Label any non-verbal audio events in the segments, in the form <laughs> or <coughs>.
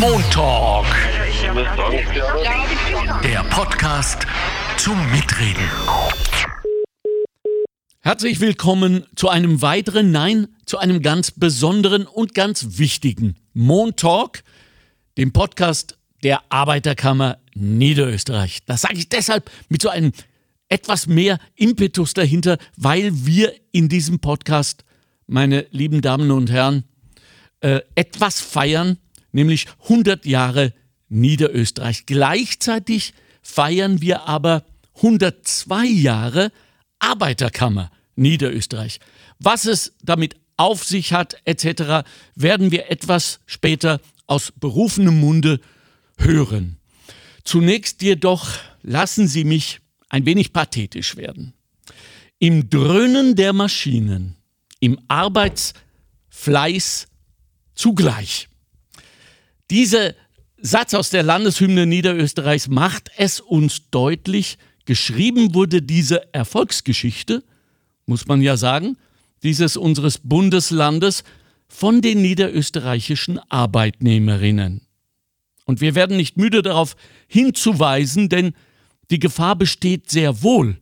Montalk. Der Podcast zum Mitreden. Herzlich willkommen zu einem weiteren, nein, zu einem ganz besonderen und ganz wichtigen Montalk, dem Podcast der Arbeiterkammer Niederösterreich. Das sage ich deshalb mit so einem etwas mehr Impetus dahinter, weil wir in diesem Podcast, meine lieben Damen und Herren, äh, etwas feiern, nämlich 100 Jahre Niederösterreich. Gleichzeitig feiern wir aber 102 Jahre Arbeiterkammer Niederösterreich. Was es damit auf sich hat, etc., werden wir etwas später aus berufenem Munde hören. Zunächst jedoch lassen Sie mich ein wenig pathetisch werden. Im Dröhnen der Maschinen, im Arbeitsfleiß zugleich. Dieser Satz aus der Landeshymne Niederösterreichs macht es uns deutlich, geschrieben wurde diese Erfolgsgeschichte, muss man ja sagen, dieses unseres Bundeslandes von den niederösterreichischen Arbeitnehmerinnen. Und wir werden nicht müde darauf hinzuweisen, denn die Gefahr besteht sehr wohl,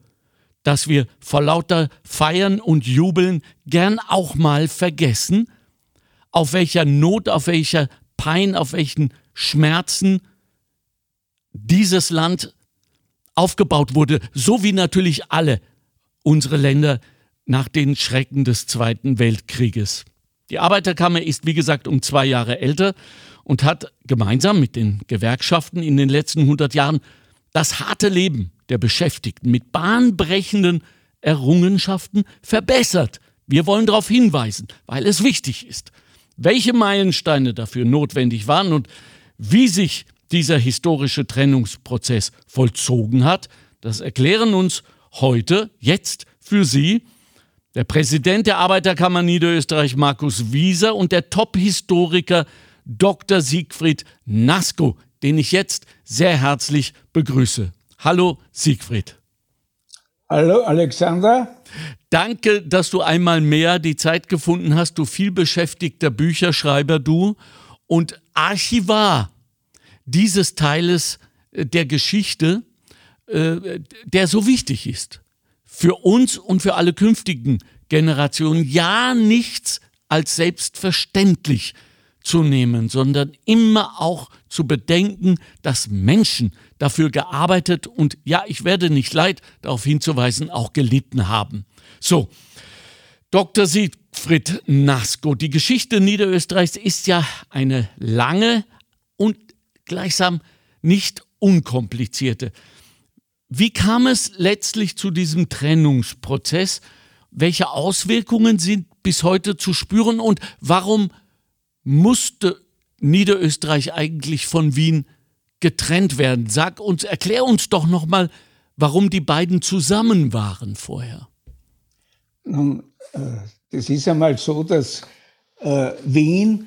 dass wir vor lauter Feiern und Jubeln gern auch mal vergessen, auf welcher Not, auf welcher Pein, auf welchen Schmerzen dieses Land aufgebaut wurde, so wie natürlich alle unsere Länder nach den Schrecken des Zweiten Weltkrieges. Die Arbeiterkammer ist, wie gesagt, um zwei Jahre älter und hat gemeinsam mit den Gewerkschaften in den letzten 100 Jahren das harte Leben der Beschäftigten mit bahnbrechenden Errungenschaften verbessert. Wir wollen darauf hinweisen, weil es wichtig ist. Welche Meilensteine dafür notwendig waren und wie sich dieser historische Trennungsprozess vollzogen hat, das erklären uns heute, jetzt für Sie, der Präsident der Arbeiterkammer Niederösterreich, Markus Wieser, und der Top-Historiker Dr. Siegfried Nasko, den ich jetzt sehr herzlich begrüße. Hallo Siegfried. Hallo Alexander. Danke, dass du einmal mehr die Zeit gefunden hast, du vielbeschäftigter Bücherschreiber, du und Archivar dieses Teiles äh, der Geschichte, äh, der so wichtig ist. Für uns und für alle künftigen Generationen. Ja, nichts als selbstverständlich zu nehmen, sondern immer auch zu bedenken, dass Menschen dafür gearbeitet und ja, ich werde nicht leid, darauf hinzuweisen, auch gelitten haben. So, Dr. Siegfried Nasko, die Geschichte Niederösterreichs ist ja eine lange und gleichsam nicht unkomplizierte. Wie kam es letztlich zu diesem Trennungsprozess? Welche Auswirkungen sind bis heute zu spüren und warum musste Niederösterreich eigentlich von Wien getrennt werden? Sag uns, erklär uns doch noch mal, warum die beiden zusammen waren vorher. Nun, äh, das ist einmal so, dass äh, Wien,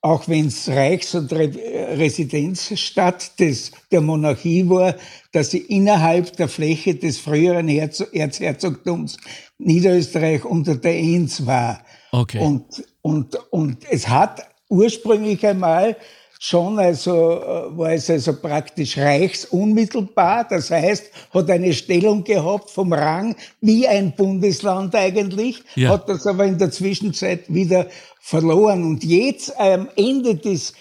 auch wenn es Reichs- und Re Residenzstadt des, der Monarchie war, dass sie innerhalb der Fläche des früheren Herz Erzherzogtums Niederösterreich unter der Enns war. Okay. Und, und, und es hat ursprünglich einmal schon, also äh, war es also praktisch reichsunmittelbar, das heißt, hat eine Stellung gehabt vom Rang wie ein Bundesland eigentlich, ja. hat das aber in der Zwischenzeit wieder verloren. Und jetzt am Ende des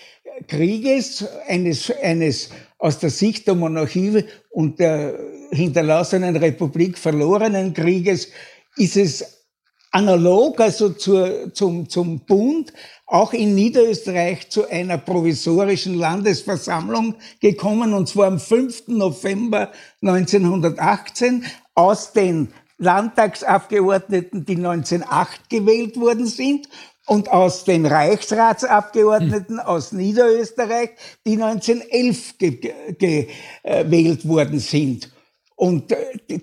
Krieges, eines, eines aus der Sicht der Monarchie und der hinterlassenen Republik verlorenen Krieges, ist es analog, also zur, zum, zum Bund, auch in Niederösterreich zu einer provisorischen Landesversammlung gekommen, und zwar am 5. November 1918 aus den Landtagsabgeordneten, die 1908 gewählt worden sind, und aus den Reichsratsabgeordneten hm. aus Niederösterreich, die 1911 ge gewählt worden sind. Und äh,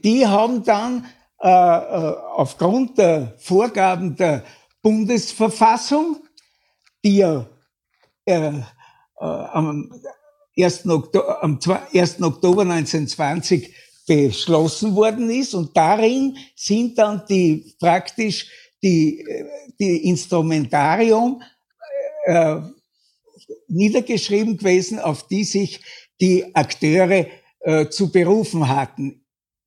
die haben dann äh, äh, aufgrund der Vorgaben der Bundesverfassung die ja äh, äh, am, 1. Oktober, am 1. Oktober 1920 beschlossen worden ist. Und darin sind dann die praktisch die, die Instrumentarium äh, niedergeschrieben gewesen, auf die sich die Akteure äh, zu berufen hatten.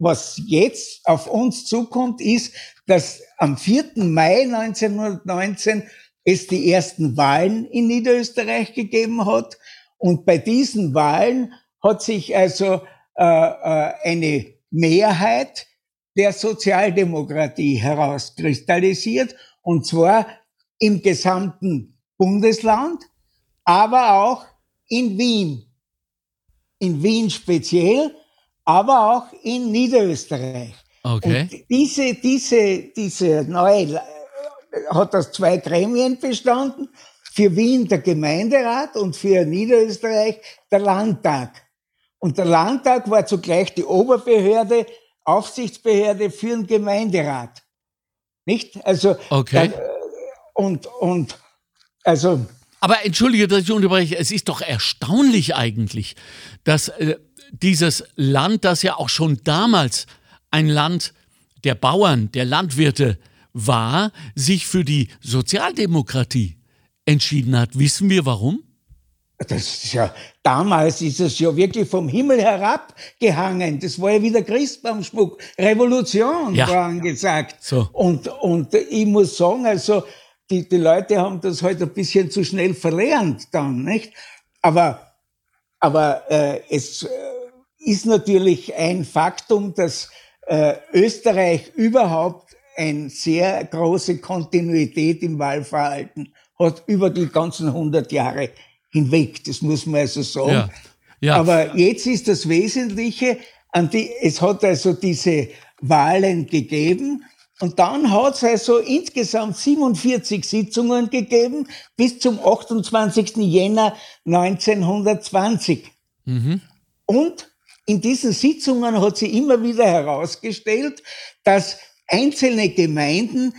Was jetzt auf uns zukommt, ist, dass am 4. Mai 1919 es die ersten Wahlen in Niederösterreich gegeben hat. Und bei diesen Wahlen hat sich also äh, äh, eine Mehrheit der Sozialdemokratie herauskristallisiert, und zwar im gesamten Bundesland, aber auch in Wien. In Wien speziell, aber auch in Niederösterreich. Okay. Und diese, diese, diese neue, hat aus zwei Gremien bestanden. Für Wien der Gemeinderat und für Niederösterreich der Landtag. Und der Landtag war zugleich die Oberbehörde, Aufsichtsbehörde für den Gemeinderat. Nicht? Also, okay. Da, und, und, also. Aber entschuldige, dass ich unterbreche. Es ist doch erstaunlich eigentlich, dass äh, dieses Land, das ja auch schon damals ein Land der Bauern, der Landwirte war, sich für die Sozialdemokratie entschieden hat. Wissen wir warum? Das ist ja, damals ist es ja wirklich vom Himmel herabgehangen. Das war ja wieder Christbaumschmuck. Revolution ja. war angesagt. So. Und, und ich muss sagen, also, die, die Leute haben das heute halt ein bisschen zu schnell verlernt dann, nicht? Aber, aber äh, es äh, ist natürlich ein Faktum, dass äh, Österreich überhaupt eine sehr große Kontinuität im Wahlverhalten hat über die ganzen 100 Jahre hinweg. Das muss man also sagen. Ja. Ja. Aber jetzt ist das Wesentliche, an die, es hat also diese Wahlen gegeben und dann hat es also insgesamt 47 Sitzungen gegeben bis zum 28. Jänner 1920. Mhm. Und in diesen Sitzungen hat sie immer wieder herausgestellt, dass einzelne Gemeinden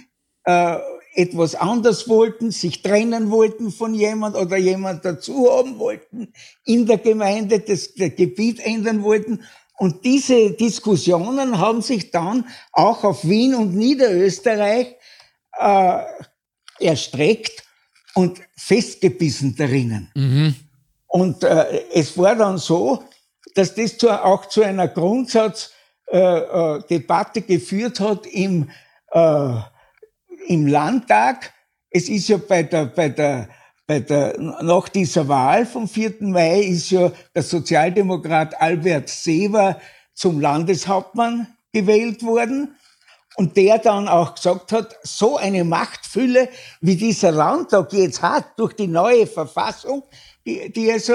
äh, etwas anders wollten, sich trennen wollten von jemand oder jemand dazu haben wollten in der Gemeinde, das, das Gebiet ändern wollten. Und diese Diskussionen haben sich dann auch auf Wien und Niederösterreich äh, erstreckt und festgebissen darinnen. Mhm. Und äh, es war dann so, dass das zu, auch zu einer Grundsatzdebatte äh, äh geführt hat im, äh, im Landtag. Es ist ja bei der, bei der, bei der, nach dieser Wahl vom 4. Mai ist ja der Sozialdemokrat Albert Seeber zum Landeshauptmann gewählt worden und der dann auch gesagt hat, so eine Machtfülle, wie dieser Landtag jetzt hat durch die neue Verfassung, die, die also,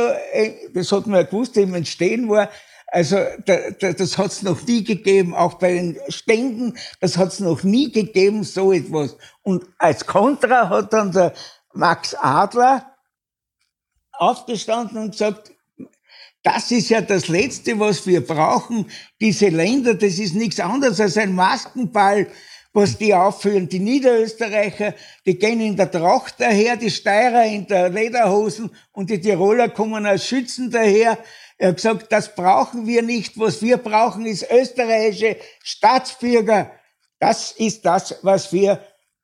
das hat man ja gewusst, im Entstehen war, also da, da, das hat es noch nie gegeben, auch bei den Ständen, das hat es noch nie gegeben, so etwas. Und als Kontra hat dann der Max Adler aufgestanden und gesagt, das ist ja das Letzte, was wir brauchen. Diese Länder, das ist nichts anderes als ein Maskenball was die aufführen. Die Niederösterreicher, die gehen in der Tracht daher, die Steirer in der Lederhosen und die Tiroler kommen als Schützen daher. Er hat gesagt, das brauchen wir nicht. Was wir brauchen, ist österreichische Staatsbürger. Das ist das, was wir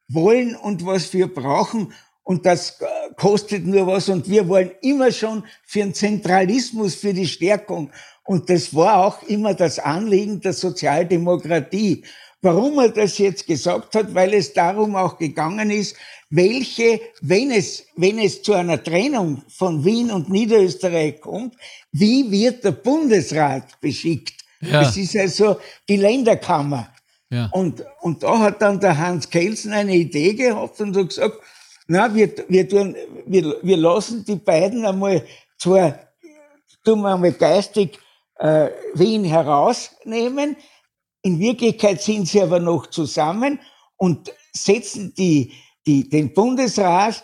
wollen und was wir brauchen. Und das äh, kostet nur was. Und wir wollen immer schon für den Zentralismus, für die Stärkung. Und das war auch immer das Anliegen der Sozialdemokratie. Warum er das jetzt gesagt hat, weil es darum auch gegangen ist, welche, wenn es, wenn es zu einer Trennung von Wien und Niederösterreich kommt, wie wird der Bundesrat beschickt? Ja. Das ist also die Länderkammer. Ja. Und, und da hat dann der Hans Kelsen eine Idee gehabt und hat gesagt, na, wir, wir, tun, wir, wir lassen die beiden einmal zwar, tun wir einmal geistig äh, Wien herausnehmen, in Wirklichkeit sind sie aber noch zusammen und setzen die, die, den Bundesrat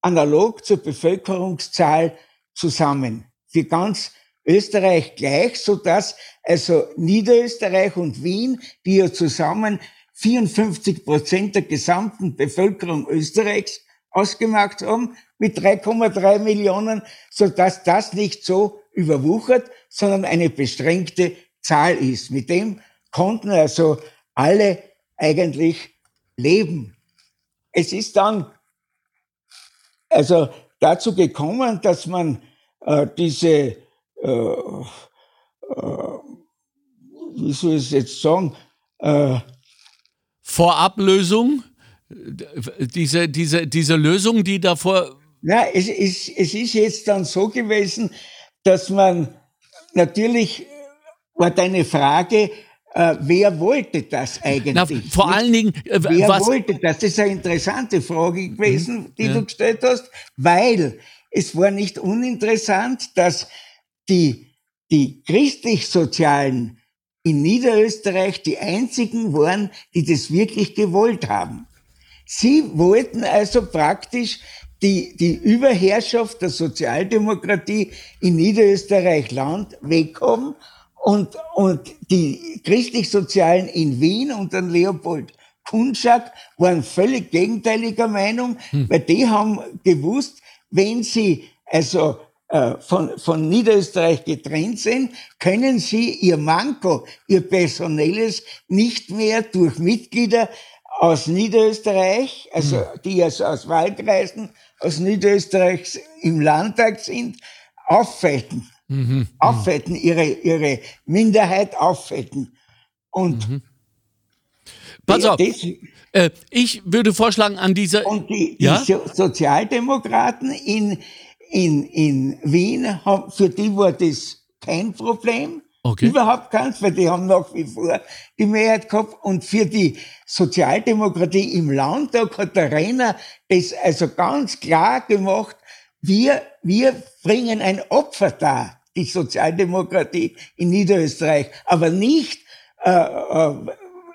analog zur Bevölkerungszahl zusammen. Für ganz Österreich gleich, so dass also Niederösterreich und Wien, die ja zusammen 54 Prozent der gesamten Bevölkerung Österreichs ausgemacht haben, mit 3,3 Millionen, so dass das nicht so überwuchert, sondern eine beschränkte Zahl ist. Mit dem konnten also alle eigentlich leben. Es ist dann, also dazu gekommen, dass man äh, diese, äh, äh, wie soll ich es jetzt sagen, äh, Vorablösung? Diese, diese, diese Lösung, die davor. Ja, es, es, es ist jetzt dann so gewesen, dass man natürlich war deine Frage, äh, wer wollte das eigentlich? Na, vor allen Dingen, äh, wer was? wollte das? Das ist eine interessante Frage gewesen, mhm. die ja. du gestellt hast, weil es war nicht uninteressant, dass die, die christlich-sozialen in Niederösterreich die einzigen waren, die das wirklich gewollt haben. Sie wollten also praktisch die, die Überherrschaft der Sozialdemokratie in Niederösterreich Land weghaben und, und die christlich-sozialen in Wien und dann Leopold Kunschak waren völlig gegenteiliger Meinung, hm. weil die haben gewusst, wenn sie also äh, von, von Niederösterreich getrennt sind, können sie ihr Manko, ihr personelles nicht mehr durch Mitglieder aus Niederösterreich, also hm. die also aus Wahlkreisen aus Niederösterreich im Landtag sind, auffetten. Mhm. Auffetten, ihre, ihre Minderheit auffetten. Und mhm. Pass auf, äh, ich würde vorschlagen, an dieser... Und die, ja? die Sozialdemokraten in, in, in Wien, haben, für die war das kein Problem. Okay. Überhaupt keins, weil die haben nach wie vor die Mehrheit gehabt. Und für die Sozialdemokratie im Landtag hat der Renner das also ganz klar gemacht, wir, wir bringen ein Opfer dar, die Sozialdemokratie in Niederösterreich, aber nicht äh, äh,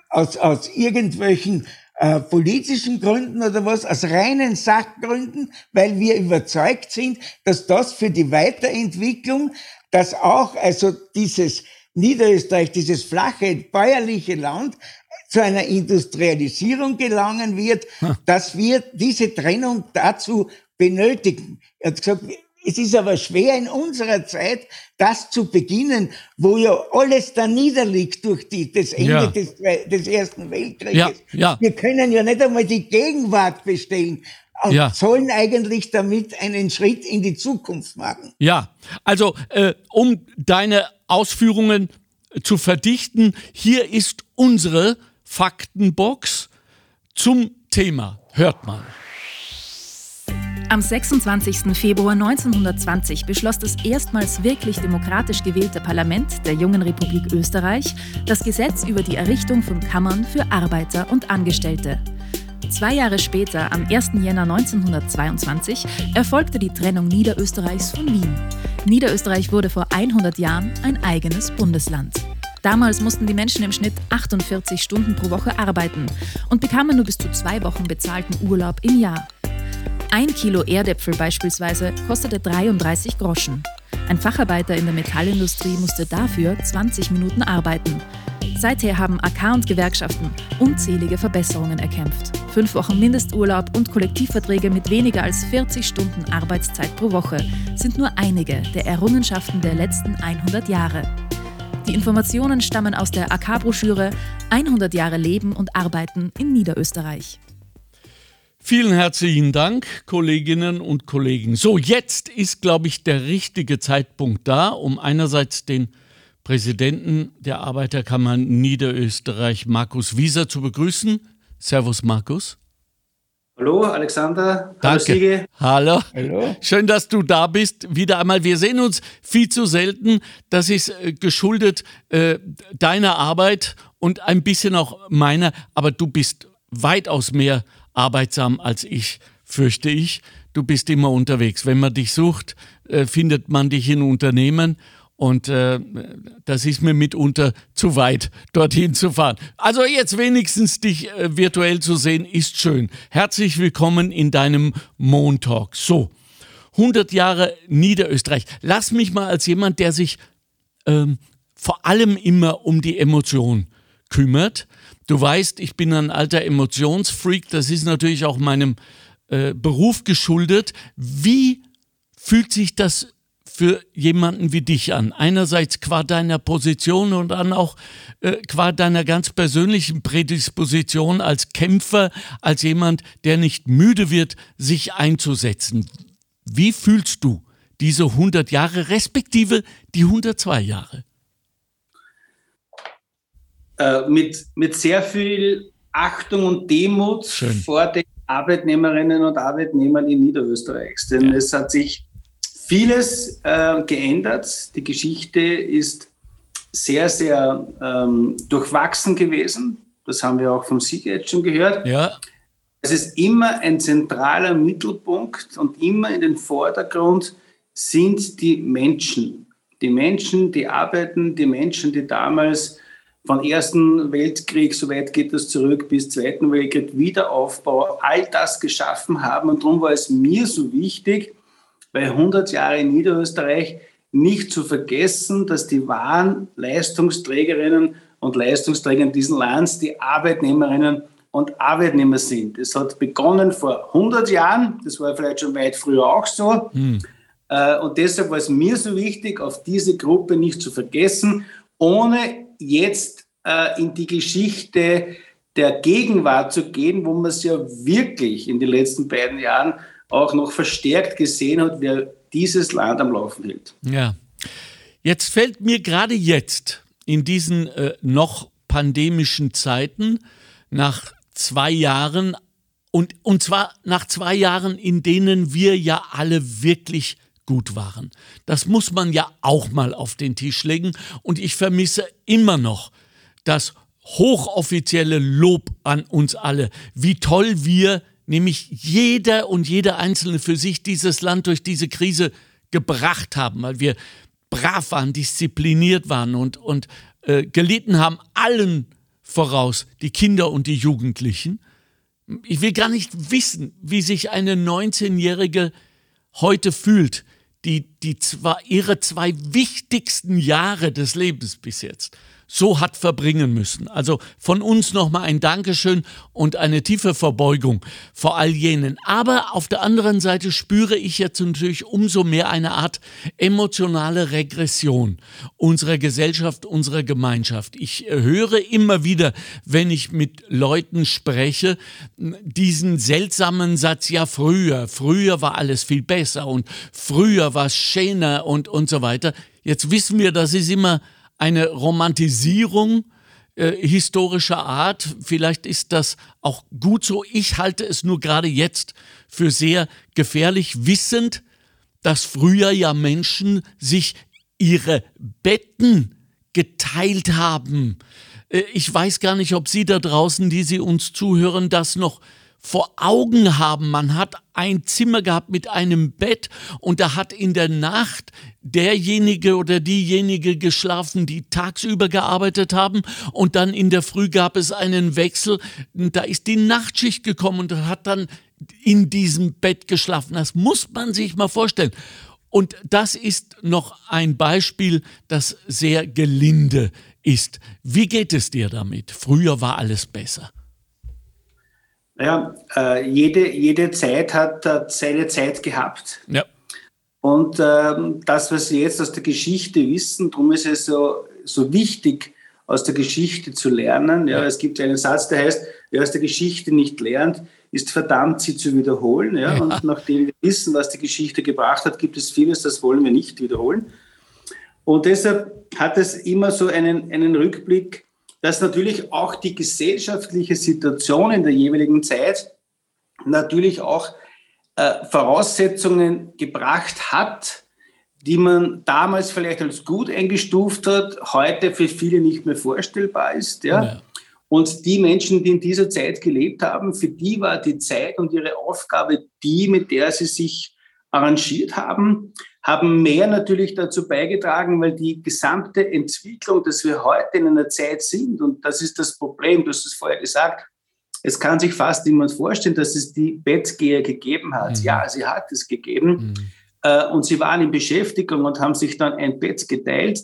aus, aus irgendwelchen äh, politischen Gründen oder was, aus reinen Sachgründen, weil wir überzeugt sind, dass das für die Weiterentwicklung dass auch also dieses Niederösterreich, dieses flache bäuerliche Land zu einer Industrialisierung gelangen wird, hm. dass wir diese Trennung dazu benötigen. Er hat gesagt, es ist aber schwer in unserer Zeit, das zu beginnen, wo ja alles da niederliegt durch die, das Ende ja. des, des, Ersten Weltkrieges. Ja, ja. Wir können ja nicht einmal die Gegenwart bestellen und ja. sollen eigentlich damit einen Schritt in die Zukunft machen. Ja, also äh, um deine Ausführungen zu verdichten, hier ist unsere Faktenbox zum Thema. Hört mal. Am 26. Februar 1920 beschloss das erstmals wirklich demokratisch gewählte Parlament der jungen Republik Österreich das Gesetz über die Errichtung von Kammern für Arbeiter und Angestellte. Zwei Jahre später, am 1. Jänner 1922, erfolgte die Trennung Niederösterreichs von Wien. Niederösterreich wurde vor 100 Jahren ein eigenes Bundesland. Damals mussten die Menschen im Schnitt 48 Stunden pro Woche arbeiten und bekamen nur bis zu zwei Wochen bezahlten Urlaub im Jahr. Ein Kilo Erdäpfel beispielsweise kostete 33 Groschen. Ein Facharbeiter in der Metallindustrie musste dafür 20 Minuten arbeiten. Seither haben AK und Gewerkschaften unzählige Verbesserungen erkämpft. Fünf Wochen Mindesturlaub und Kollektivverträge mit weniger als 40 Stunden Arbeitszeit pro Woche sind nur einige der Errungenschaften der letzten 100 Jahre. Die Informationen stammen aus der AK-Broschüre 100 Jahre Leben und Arbeiten in Niederösterreich. Vielen herzlichen Dank, Kolleginnen und Kollegen. So, jetzt ist, glaube ich, der richtige Zeitpunkt da, um einerseits den Präsidenten der Arbeiterkammer Niederösterreich, Markus Wieser, zu begrüßen. Servus, Markus. Hallo, Alexander. Danke. Hallo. Hallo. Schön, dass du da bist. Wieder einmal. Wir sehen uns viel zu selten. Das ist äh, geschuldet äh, deiner Arbeit und ein bisschen auch meiner. Aber du bist weitaus mehr arbeitsam als ich, fürchte ich. Du bist immer unterwegs. Wenn man dich sucht, äh, findet man dich in Unternehmen und äh, das ist mir mitunter zu weit, <laughs> dorthin zu fahren. Also jetzt wenigstens dich äh, virtuell zu sehen, ist schön. Herzlich willkommen in deinem Montalk. So, 100 Jahre Niederösterreich. Lass mich mal als jemand, der sich ähm, vor allem immer um die Emotion kümmert. Du weißt, ich bin ein alter Emotionsfreak. Das ist natürlich auch meinem äh, Beruf geschuldet. Wie fühlt sich das für jemanden wie dich an? Einerseits qua deiner Position und dann auch äh, qua deiner ganz persönlichen Prädisposition als Kämpfer, als jemand, der nicht müde wird, sich einzusetzen. Wie fühlst du diese 100 Jahre respektive die 102 Jahre? Äh, mit, mit sehr viel Achtung und Demut Schön. vor den Arbeitnehmerinnen und Arbeitnehmern in Niederösterreichs. Denn ja. es hat sich vieles äh, geändert. Die Geschichte ist sehr, sehr ähm, durchwachsen gewesen. Das haben wir auch vom Sieg jetzt schon gehört. Ja. Es ist immer ein zentraler Mittelpunkt und immer in den Vordergrund sind die Menschen. Die Menschen, die arbeiten, die Menschen, die damals von Ersten Weltkrieg, so weit geht das zurück, bis Zweiten Weltkrieg, Wiederaufbau, all das geschaffen haben. Und darum war es mir so wichtig, bei 100 Jahre in Niederösterreich nicht zu vergessen, dass die wahren Leistungsträgerinnen und Leistungsträger in diesem Land die Arbeitnehmerinnen und Arbeitnehmer sind. Es hat begonnen vor 100 Jahren, das war vielleicht schon weit früher auch so. Hm. Äh, und deshalb war es mir so wichtig, auf diese Gruppe nicht zu vergessen, ohne jetzt äh, in die Geschichte der Gegenwart zu gehen, wo man es ja wirklich in den letzten beiden Jahren auch noch verstärkt gesehen hat, wer dieses Land am Laufen hält. Ja. Jetzt fällt mir gerade jetzt in diesen äh, noch pandemischen Zeiten nach zwei Jahren und, und zwar nach zwei Jahren, in denen wir ja alle wirklich gut waren. Das muss man ja auch mal auf den Tisch legen und ich vermisse immer noch das hochoffizielle Lob an uns alle, wie toll wir nämlich jeder und jeder Einzelne für sich dieses Land durch diese Krise gebracht haben, weil wir brav waren, diszipliniert waren und, und äh, gelitten haben, allen voraus, die Kinder und die Jugendlichen. Ich will gar nicht wissen, wie sich eine 19-Jährige heute fühlt, die, die zwei, ihre zwei wichtigsten Jahre des Lebens bis jetzt so hat verbringen müssen. Also von uns nochmal ein Dankeschön und eine tiefe Verbeugung vor all jenen. Aber auf der anderen Seite spüre ich jetzt natürlich umso mehr eine Art emotionale Regression unserer Gesellschaft, unserer Gemeinschaft. Ich höre immer wieder, wenn ich mit Leuten spreche, diesen seltsamen Satz, ja früher, früher war alles viel besser und früher war es schöner und, und so weiter. Jetzt wissen wir, das ist immer eine Romantisierung äh, historischer Art. Vielleicht ist das auch gut so. Ich halte es nur gerade jetzt für sehr gefährlich, wissend, dass früher ja Menschen sich ihre Betten geteilt haben. Äh, ich weiß gar nicht, ob Sie da draußen, die Sie uns zuhören, das noch vor Augen haben. Man hat ein Zimmer gehabt mit einem Bett und da hat in der Nacht derjenige oder diejenige geschlafen, die tagsüber gearbeitet haben und dann in der Früh gab es einen Wechsel. Da ist die Nachtschicht gekommen und hat dann in diesem Bett geschlafen. Das muss man sich mal vorstellen. Und das ist noch ein Beispiel, das sehr gelinde ist. Wie geht es dir damit? Früher war alles besser. Naja, äh, jede, jede Zeit hat, hat seine Zeit gehabt. Ja. Und ähm, das, was wir jetzt aus der Geschichte wissen, darum ist es so, so wichtig, aus der Geschichte zu lernen. Ja, es gibt einen Satz, der heißt, wer aus der Geschichte nicht lernt, ist verdammt, sie zu wiederholen. Ja? ja. Und nachdem wir wissen, was die Geschichte gebracht hat, gibt es vieles, das wollen wir nicht wiederholen. Und deshalb hat es immer so einen, einen Rückblick dass natürlich auch die gesellschaftliche Situation in der jeweiligen Zeit natürlich auch äh, Voraussetzungen gebracht hat, die man damals vielleicht als gut eingestuft hat, heute für viele nicht mehr vorstellbar ist. Ja? ja. Und die Menschen, die in dieser Zeit gelebt haben, für die war die Zeit und ihre Aufgabe die, mit der sie sich arrangiert haben haben mehr natürlich dazu beigetragen, weil die gesamte Entwicklung, dass wir heute in einer Zeit sind, und das ist das Problem, du hast es vorher gesagt, es kann sich fast niemand vorstellen, dass es die Bettgeher gegeben hat. Mhm. Ja, sie hat es gegeben. Mhm. Äh, und sie waren in Beschäftigung und haben sich dann ein Bett geteilt,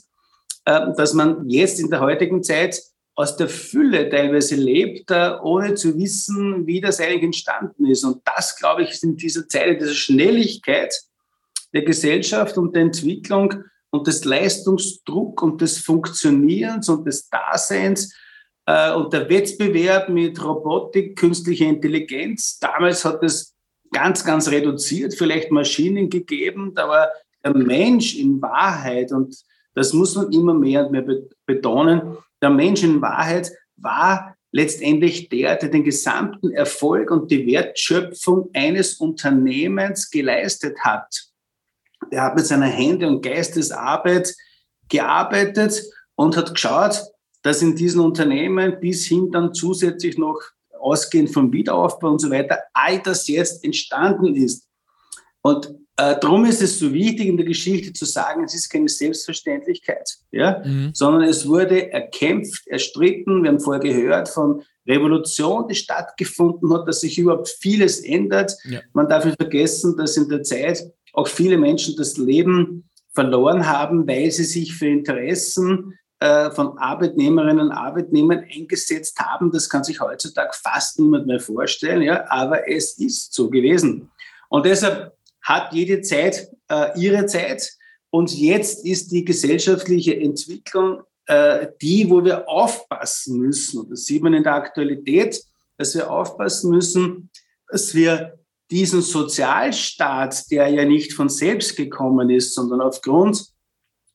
äh, dass man jetzt in der heutigen Zeit aus der Fülle teilweise lebt, äh, ohne zu wissen, wie das eigentlich entstanden ist. Und das, glaube ich, ist in dieser Zeit, in dieser Schnelligkeit, der Gesellschaft und der Entwicklung und des Leistungsdruck und des Funktionierens und des Daseins äh, und der Wettbewerb mit Robotik, künstlicher Intelligenz. Damals hat es ganz, ganz reduziert, vielleicht Maschinen gegeben, aber der Mensch in Wahrheit, und das muss man immer mehr und mehr betonen, der Mensch in Wahrheit war letztendlich der, der den gesamten Erfolg und die Wertschöpfung eines Unternehmens geleistet hat. Der hat mit seiner Hände- und Geistesarbeit gearbeitet und hat geschaut, dass in diesen Unternehmen bis hin dann zusätzlich noch ausgehend vom Wiederaufbau und so weiter, all das jetzt entstanden ist. Und äh, darum ist es so wichtig in der Geschichte zu sagen, es ist keine Selbstverständlichkeit, ja? Mhm. sondern es wurde erkämpft, erstritten. Wir haben vorher gehört von Revolution, die stattgefunden hat, dass sich überhaupt vieles ändert. Ja. Man darf nicht vergessen, dass in der Zeit auch viele Menschen das Leben verloren haben, weil sie sich für Interessen äh, von Arbeitnehmerinnen und Arbeitnehmern eingesetzt haben. Das kann sich heutzutage fast niemand mehr vorstellen, ja? aber es ist so gewesen. Und deshalb hat jede Zeit äh, ihre Zeit. Und jetzt ist die gesellschaftliche Entwicklung äh, die, wo wir aufpassen müssen. Und das sieht man in der Aktualität, dass wir aufpassen müssen, dass wir diesen Sozialstaat, der ja nicht von selbst gekommen ist, sondern aufgrund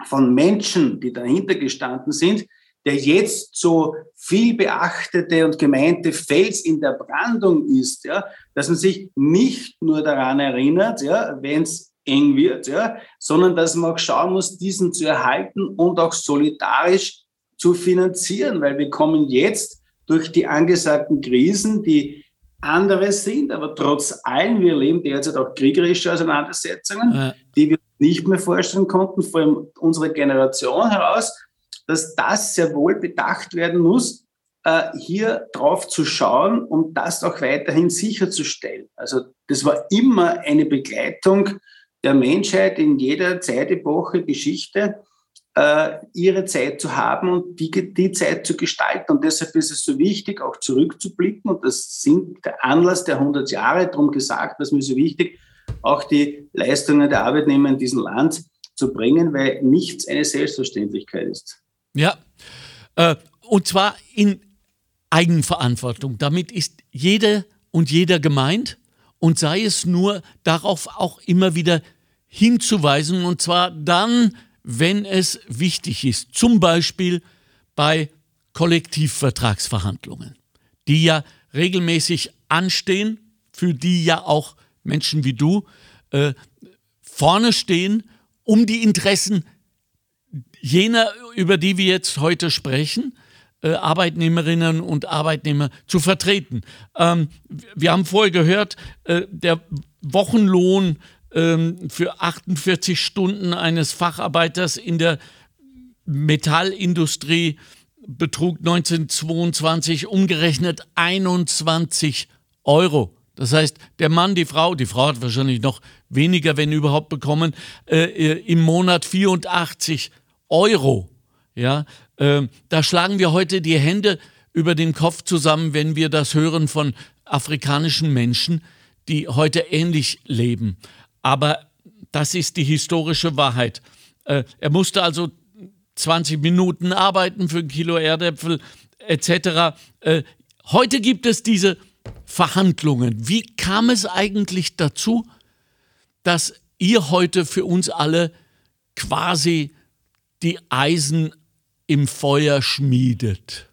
von Menschen, die dahinter gestanden sind, der jetzt so viel beachtete und gemeinte Fels in der Brandung ist, ja, dass man sich nicht nur daran erinnert, ja, wenn es eng wird, ja, sondern dass man auch schauen muss, diesen zu erhalten und auch solidarisch zu finanzieren, weil wir kommen jetzt durch die angesagten Krisen, die andere sind, aber trotz allem, wir leben derzeit auch kriegerische Auseinandersetzungen, ja. die wir nicht mehr vorstellen konnten, vor allem unsere Generation heraus dass das sehr wohl bedacht werden muss, äh, hier drauf zu schauen, um das auch weiterhin sicherzustellen. Also das war immer eine Begleitung der Menschheit in jeder Zeitepoche, Geschichte, ihre Zeit zu haben und die, die Zeit zu gestalten. Und deshalb ist es so wichtig, auch zurückzublicken. Und das sind der Anlass der 100 Jahre, darum gesagt, was mir so wichtig, auch die Leistungen der Arbeitnehmer in diesem Land zu bringen, weil nichts eine Selbstverständlichkeit ist. Ja, äh, und zwar in Eigenverantwortung. Damit ist jede und jeder gemeint und sei es nur darauf auch immer wieder hinzuweisen und zwar dann, wenn es wichtig ist. Zum Beispiel bei Kollektivvertragsverhandlungen, die ja regelmäßig anstehen, für die ja auch Menschen wie du äh, vorne stehen, um die Interessen jener, über die wir jetzt heute sprechen, äh, Arbeitnehmerinnen und Arbeitnehmer zu vertreten. Ähm, wir haben vorher gehört, äh, der Wochenlohn äh, für 48 Stunden eines Facharbeiters in der Metallindustrie betrug 1922 umgerechnet 21 Euro. Das heißt, der Mann, die Frau, die Frau hat wahrscheinlich noch weniger, wenn überhaupt, bekommen, äh, äh im Monat 84 Euro. Euro. Ja, äh, da schlagen wir heute die Hände über den Kopf zusammen, wenn wir das hören von afrikanischen Menschen, die heute ähnlich leben. Aber das ist die historische Wahrheit. Äh, er musste also 20 Minuten arbeiten für ein Kilo Erdäpfel etc. Äh, heute gibt es diese Verhandlungen. Wie kam es eigentlich dazu, dass ihr heute für uns alle quasi die Eisen im Feuer schmiedet?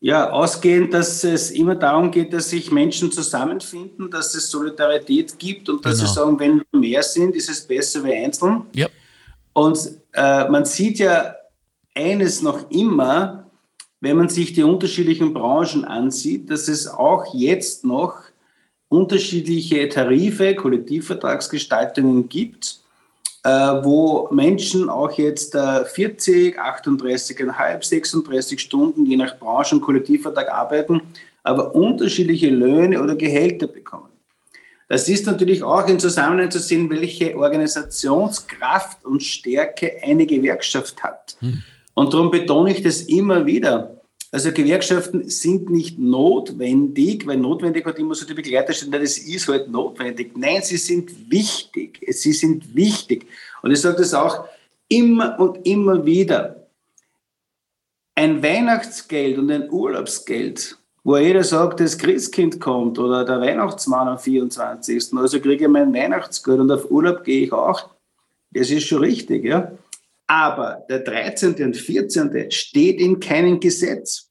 Ja, ausgehend, dass es immer darum geht, dass sich Menschen zusammenfinden, dass es Solidarität gibt und dass genau. sie sagen, wenn wir mehr sind, ist es besser wie einzeln. Ja. Und äh, man sieht ja eines noch immer, wenn man sich die unterschiedlichen Branchen ansieht, dass es auch jetzt noch unterschiedliche Tarife, Kollektivvertragsgestaltungen gibt wo Menschen auch jetzt 40, 38,5, 36 Stunden je nach Branche und Kollektivvertrag arbeiten, aber unterschiedliche Löhne oder Gehälter bekommen. Das ist natürlich auch in Zusammenhang zu sehen, welche Organisationskraft und Stärke eine Gewerkschaft hat. Hm. Und darum betone ich das immer wieder. Also Gewerkschaften sind nicht notwendig, weil notwendig hat immer so die Begleiter stehen, das ist halt notwendig. Nein, sie sind wichtig. Sie sind wichtig. Und ich sage das auch immer und immer wieder. Ein Weihnachtsgeld und ein Urlaubsgeld wo jeder sagt, das Christkind kommt oder der Weihnachtsmann am 24. Also kriege ich mein Weihnachtsgeld und auf Urlaub gehe ich auch. Das ist schon richtig, ja. Aber der 13. und 14. steht in keinem Gesetz.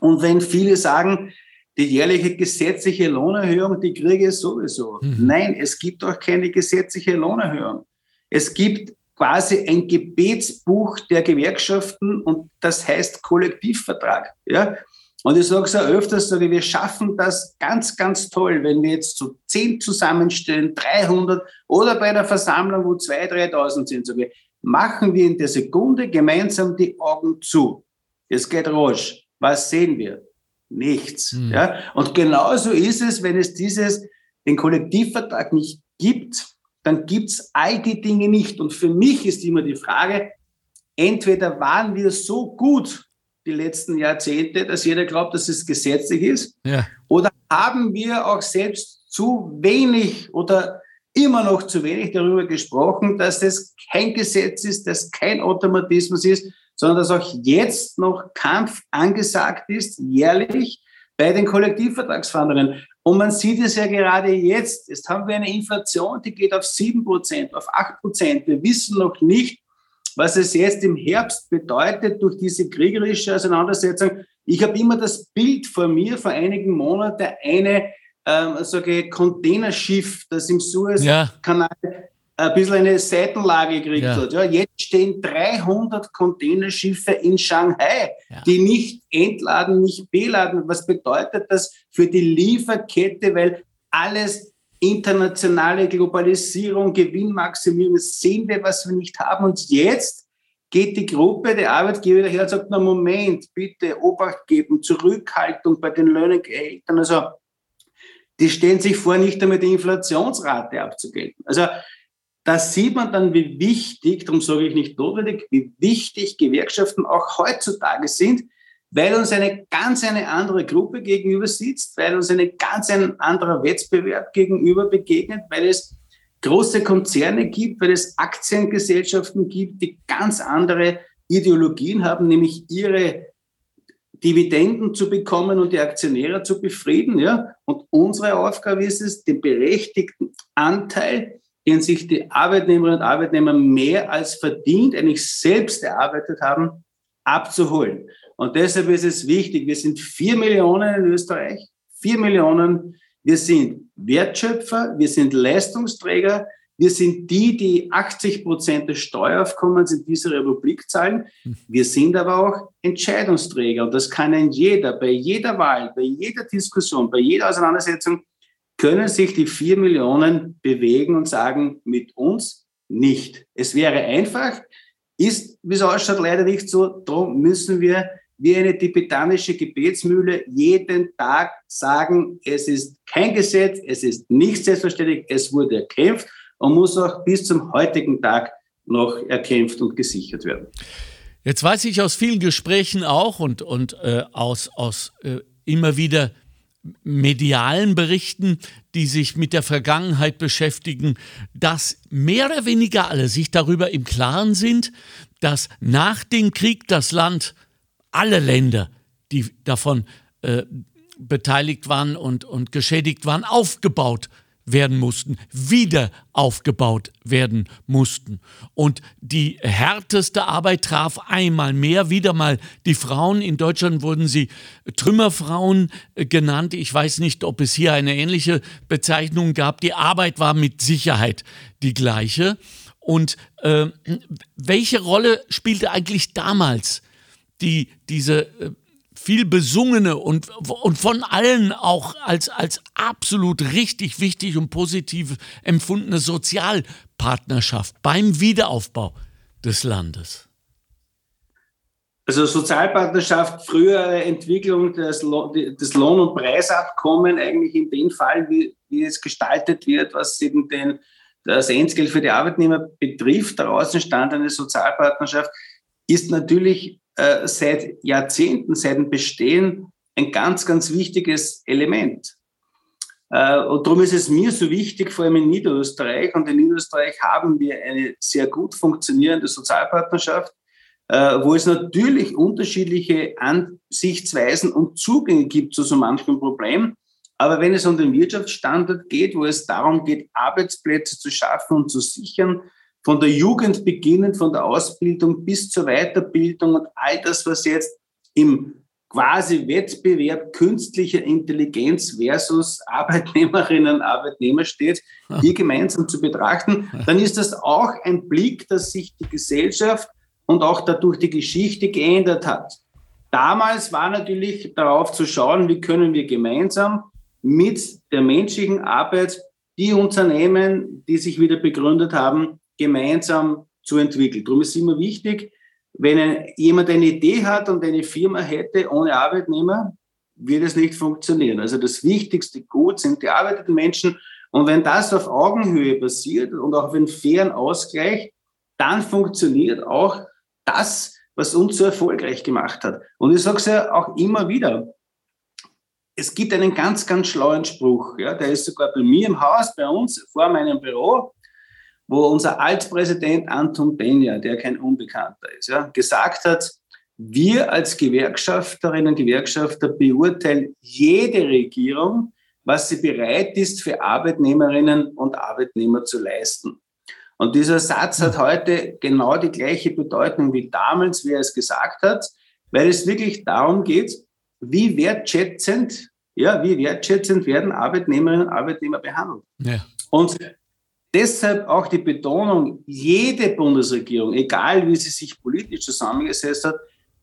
Und wenn viele sagen, die jährliche gesetzliche Lohnerhöhung, die kriege ich sowieso. Mhm. Nein, es gibt auch keine gesetzliche Lohnerhöhung. Es gibt quasi ein Gebetsbuch der Gewerkschaften und das heißt Kollektivvertrag. Ja? Und ich sage es auch öfters, sage, wir schaffen das ganz, ganz toll, wenn wir jetzt zu so zehn zusammenstellen, 300 oder bei der Versammlung, wo 2.000, 3.000 sind, sage ich, machen wir in der Sekunde gemeinsam die Augen zu. Es geht rasch. Was sehen wir? Nichts. Mhm. Ja? Und genauso ist es, wenn es dieses, den Kollektivvertrag nicht gibt, dann gibt es all die Dinge nicht. Und für mich ist immer die Frage, entweder waren wir so gut die letzten Jahrzehnte, dass jeder glaubt, dass es gesetzlich ist, ja. oder haben wir auch selbst zu wenig oder immer noch zu wenig darüber gesprochen, dass es kein Gesetz ist, dass kein Automatismus ist, sondern dass auch jetzt noch Kampf angesagt ist, jährlich bei den Kollektivvertragsverhandlungen. Und man sieht es ja gerade jetzt. Jetzt haben wir eine Inflation, die geht auf 7 Prozent, auf 8 Prozent. Wir wissen noch nicht, was es jetzt im Herbst bedeutet durch diese kriegerische Auseinandersetzung. Ich habe immer das Bild vor mir, vor einigen Monaten, eine ähm, sage Containerschiff, das im Suezkanal ja. Ein bisschen eine Seitenlage gekriegt ja. hat. Ja, jetzt stehen 300 Containerschiffe in Shanghai, ja. die nicht entladen, nicht beladen. Was bedeutet das für die Lieferkette? Weil alles internationale Globalisierung, Gewinnmaximierung, sehen wir, was wir nicht haben. Und jetzt geht die Gruppe der Arbeitgeber daher und sagt, na Moment, bitte Obacht geben, Zurückhaltung bei den Löhnen, Gehältern. Also die stellen sich vor, nicht einmal die Inflationsrate abzugelten. Also da sieht man dann, wie wichtig, darum sage ich nicht notwendig, wie wichtig Gewerkschaften auch heutzutage sind, weil uns eine ganz eine andere Gruppe gegenüber sitzt, weil uns ein ganz ein anderer Wettbewerb gegenüber begegnet, weil es große Konzerne gibt, weil es Aktiengesellschaften gibt, die ganz andere Ideologien haben, nämlich ihre Dividenden zu bekommen und die Aktionäre zu befrieden. Ja? Und unsere Aufgabe ist es, den berechtigten Anteil, den sich die Arbeitnehmerinnen und Arbeitnehmer mehr als verdient, eigentlich selbst erarbeitet haben, abzuholen. Und deshalb ist es wichtig, wir sind vier Millionen in Österreich, vier Millionen. Wir sind Wertschöpfer, wir sind Leistungsträger, wir sind die, die 80 Prozent des Steueraufkommens in dieser Republik zahlen. Wir sind aber auch Entscheidungsträger. Und das kann ein jeder, bei jeder Wahl, bei jeder Diskussion, bei jeder Auseinandersetzung, können sich die vier Millionen bewegen und sagen, mit uns nicht. Es wäre einfach, ist, wie es ausschaut, leider nicht so. Darum müssen wir wie eine tibetanische Gebetsmühle jeden Tag sagen, es ist kein Gesetz, es ist nicht selbstverständlich, es wurde erkämpft und muss auch bis zum heutigen Tag noch erkämpft und gesichert werden. Jetzt weiß ich aus vielen Gesprächen auch und, und äh, aus, aus äh, immer wieder medialen Berichten, die sich mit der Vergangenheit beschäftigen, dass mehr oder weniger alle sich darüber im Klaren sind, dass nach dem Krieg das Land, alle Länder, die davon äh, beteiligt waren und, und geschädigt waren, aufgebaut werden mussten, wieder aufgebaut werden mussten. Und die härteste Arbeit traf einmal mehr wieder mal die Frauen. In Deutschland wurden sie Trümmerfrauen äh, genannt. Ich weiß nicht, ob es hier eine ähnliche Bezeichnung gab. Die Arbeit war mit Sicherheit die gleiche. Und äh, welche Rolle spielte eigentlich damals die, diese äh, viel besungene und, und von allen auch als, als absolut richtig wichtig und positiv empfundene Sozialpartnerschaft beim Wiederaufbau des Landes? Also Sozialpartnerschaft, frühere Entwicklung des, des Lohn- und Preisabkommen, eigentlich in dem Fall, wie, wie es gestaltet wird, was eben den, das Entgelt für die Arbeitnehmer betrifft, daraus entstand eine Sozialpartnerschaft, ist natürlich äh, seit Jahrzehnten, seit dem Bestehen ein ganz, ganz wichtiges Element. Äh, und darum ist es mir so wichtig, vor allem in Niederösterreich, und in Niederösterreich haben wir eine sehr gut funktionierende Sozialpartnerschaft, äh, wo es natürlich unterschiedliche Ansichtsweisen und Zugänge gibt zu so manchem Problem. Aber wenn es um den Wirtschaftsstandard geht, wo es darum geht, Arbeitsplätze zu schaffen und zu sichern, von der Jugend beginnend, von der Ausbildung bis zur Weiterbildung und all das, was jetzt im quasi Wettbewerb künstlicher Intelligenz versus Arbeitnehmerinnen und Arbeitnehmer steht, hier gemeinsam zu betrachten, dann ist das auch ein Blick, dass sich die Gesellschaft und auch dadurch die Geschichte geändert hat. Damals war natürlich darauf zu schauen, wie können wir gemeinsam mit der menschlichen Arbeit die Unternehmen, die sich wieder begründet haben, gemeinsam zu entwickeln. Darum ist es immer wichtig, wenn jemand eine Idee hat und eine Firma hätte ohne Arbeitnehmer, wird es nicht funktionieren. Also das wichtigste Gut sind die arbeitenden Menschen. Und wenn das auf Augenhöhe passiert und auch auf einen fairen Ausgleich, dann funktioniert auch das, was uns so erfolgreich gemacht hat. Und ich sage es ja auch immer wieder. Es gibt einen ganz, ganz schlauen Spruch, ja, der ist sogar bei mir im Haus, bei uns, vor meinem Büro wo unser Altpräsident Anton Benja, der kein Unbekannter ist, ja, gesagt hat, wir als Gewerkschafterinnen und Gewerkschafter beurteilen jede Regierung, was sie bereit ist, für Arbeitnehmerinnen und Arbeitnehmer zu leisten. Und dieser Satz hat heute genau die gleiche Bedeutung wie damals, wie er es gesagt hat, weil es wirklich darum geht, wie wertschätzend, ja, wie wertschätzend werden Arbeitnehmerinnen und Arbeitnehmer behandelt. Ja. Und Deshalb auch die Betonung, jede Bundesregierung, egal wie sie sich politisch zusammengesetzt hat,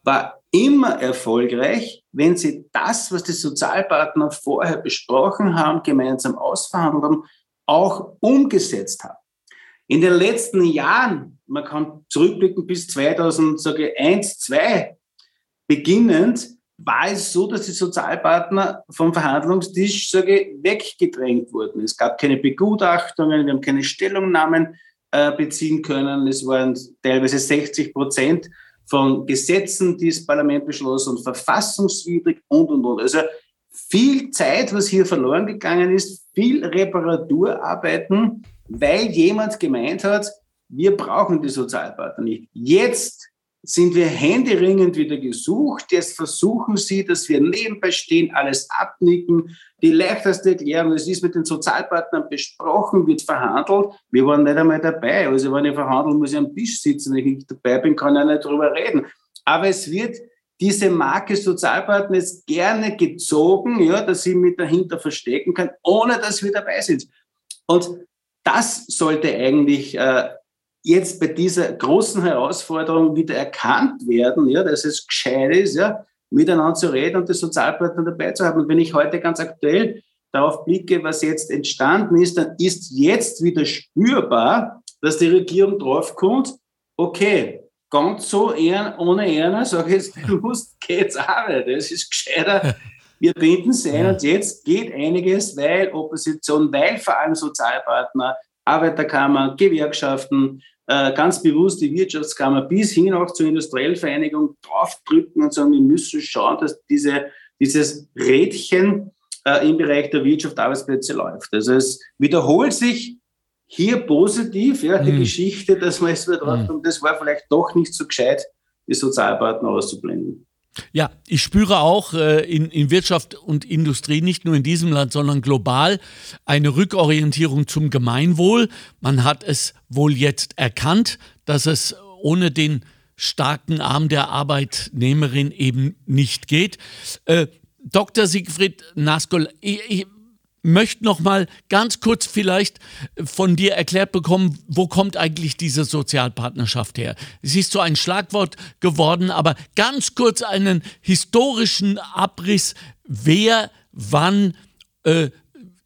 war immer erfolgreich, wenn sie das, was die Sozialpartner vorher besprochen haben, gemeinsam ausverhandelt haben, auch umgesetzt haben. In den letzten Jahren, man kann zurückblicken bis 2001, 2002, beginnend, war es so, dass die Sozialpartner vom Verhandlungstisch sage, weggedrängt wurden. Es gab keine Begutachtungen, wir haben keine Stellungnahmen äh, beziehen können. Es waren teilweise 60 Prozent von Gesetzen, die das Parlament beschloss und verfassungswidrig und, und, und. Also viel Zeit, was hier verloren gegangen ist, viel Reparaturarbeiten, weil jemand gemeint hat, wir brauchen die Sozialpartner nicht. Jetzt sind wir händeringend wieder gesucht. Jetzt versuchen sie, dass wir nebenbei stehen, alles abnicken. Die leichteste Erklärung, es ist mit den Sozialpartnern besprochen, wird verhandelt. Wir waren nicht einmal dabei. Also wenn ich verhandeln muss ich am Tisch sitzen. Wenn ich nicht dabei bin, kann ich nicht darüber reden. Aber es wird diese Marke Sozialpartner jetzt gerne gezogen, ja, dass sie mit dahinter verstecken kann, ohne dass wir dabei sind. Und das sollte eigentlich äh, jetzt bei dieser großen Herausforderung wieder erkannt werden, ja, dass es gescheit ist, ja, miteinander zu reden und die Sozialpartner dabei zu haben. Und wenn ich heute ganz aktuell darauf blicke, was jetzt entstanden ist, dann ist jetzt wieder spürbar, dass die Regierung draufkommt, okay, ganz so eher, ohne Erna, sage ich jetzt, <laughs> du musst geht's arbeiten. Es ist gescheiter, wir binden sie ein und jetzt geht einiges, weil Opposition, weil vor allem Sozialpartner, Arbeiterkammer, Gewerkschaften, ganz bewusst die Wirtschaftskammer bis hin auch zur industriellen Vereinigung draufdrücken und sagen, wir müssen schauen, dass diese, dieses Rädchen äh, im Bereich der Wirtschaft Arbeitsplätze läuft. Also es wiederholt sich hier positiv, ja, die mhm. Geschichte, dass man es wieder drauf mhm. das war vielleicht doch nicht so gescheit, die Sozialpartner auszublenden. Ja, ich spüre auch äh, in, in, Wirtschaft und Industrie, nicht nur in diesem Land, sondern global, eine Rückorientierung zum Gemeinwohl. Man hat es wohl jetzt erkannt, dass es ohne den starken Arm der Arbeitnehmerin eben nicht geht. Äh, Dr. Siegfried Naskol, ich, ich, möchte noch mal ganz kurz vielleicht von dir erklärt bekommen, wo kommt eigentlich diese Sozialpartnerschaft her? Es ist so ein Schlagwort geworden, aber ganz kurz einen historischen Abriss, wer wann äh,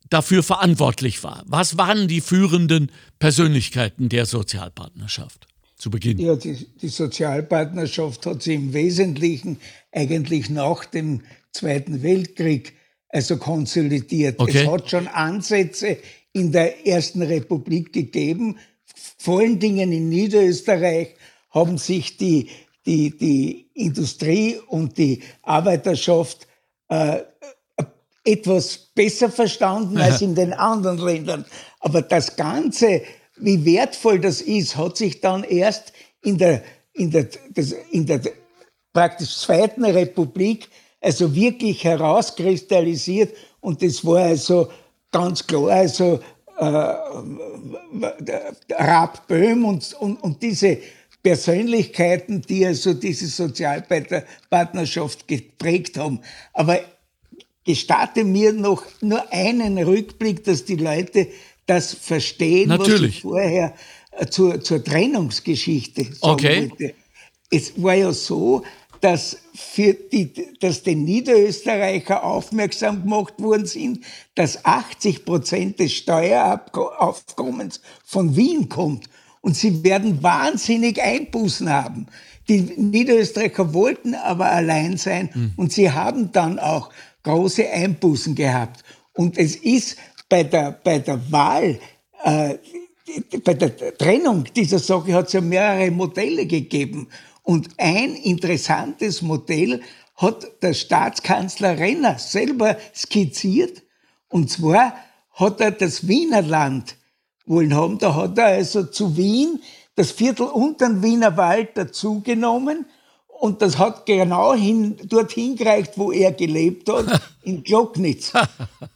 dafür verantwortlich war. Was waren die führenden Persönlichkeiten der Sozialpartnerschaft? Zu Beginn. Ja, die, die Sozialpartnerschaft hat sich im Wesentlichen eigentlich nach dem Zweiten Weltkrieg also konsolidiert. Okay. Es hat schon Ansätze in der Ersten Republik gegeben. Vor allen Dingen in Niederösterreich haben sich die, die, die Industrie und die Arbeiterschaft äh, etwas besser verstanden als in den anderen Ländern. Aber das Ganze, wie wertvoll das ist, hat sich dann erst in der in der, in der praktisch Zweiten Republik also wirklich herauskristallisiert und das war also ganz klar, also äh, Raab Böhm und, und, und diese Persönlichkeiten, die also diese Sozialpartnerschaft geprägt haben. Aber gestatte mir noch nur einen Rückblick, dass die Leute das verstehen, Natürlich. was ich vorher äh, zur, zur Trennungsgeschichte sagen Okay. wollte. Es war ja so, dass, für die, dass den Niederösterreicher aufmerksam gemacht worden sind, dass 80 Prozent des Steueraufkommens von Wien kommt. Und sie werden wahnsinnig Einbußen haben. Die Niederösterreicher wollten aber allein sein und sie haben dann auch große Einbußen gehabt. Und es ist bei der, bei der Wahl, äh, bei der Trennung dieser Sache hat es ja mehrere Modelle gegeben. Und ein interessantes Modell hat der Staatskanzler Renner selber skizziert. Und zwar hat er das Wiener Land wollen haben. Da hat er also zu Wien das Viertel unter dem Wiener Wald dazugenommen. Und das hat genau hin, dorthin gereicht, wo er gelebt hat, <laughs> in Glocknitz.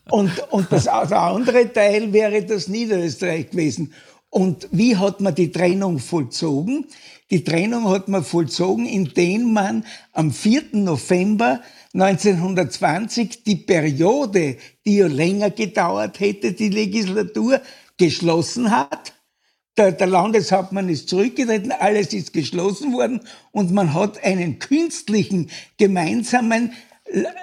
Und, und das, der andere Teil wäre das Niederösterreich gewesen. Und wie hat man die Trennung vollzogen? Die Trennung hat man vollzogen, indem man am 4. November 1920 die Periode, die ja länger gedauert hätte, die Legislatur, geschlossen hat. Der, der Landeshauptmann ist zurückgetreten, alles ist geschlossen worden und man hat einen künstlichen gemeinsamen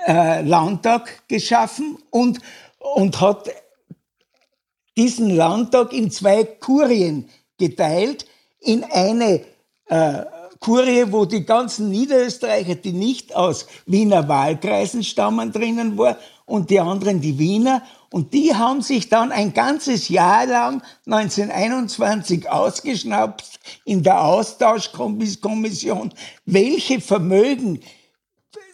äh, Landtag geschaffen und, und hat diesen Landtag in zwei Kurien geteilt, in eine äh, Kurie, wo die ganzen Niederösterreicher, die nicht aus Wiener Wahlkreisen stammen, drinnen war und die anderen die Wiener. Und die haben sich dann ein ganzes Jahr lang 1921 ausgeschnappt in der Austauschkommission, welche Vermögen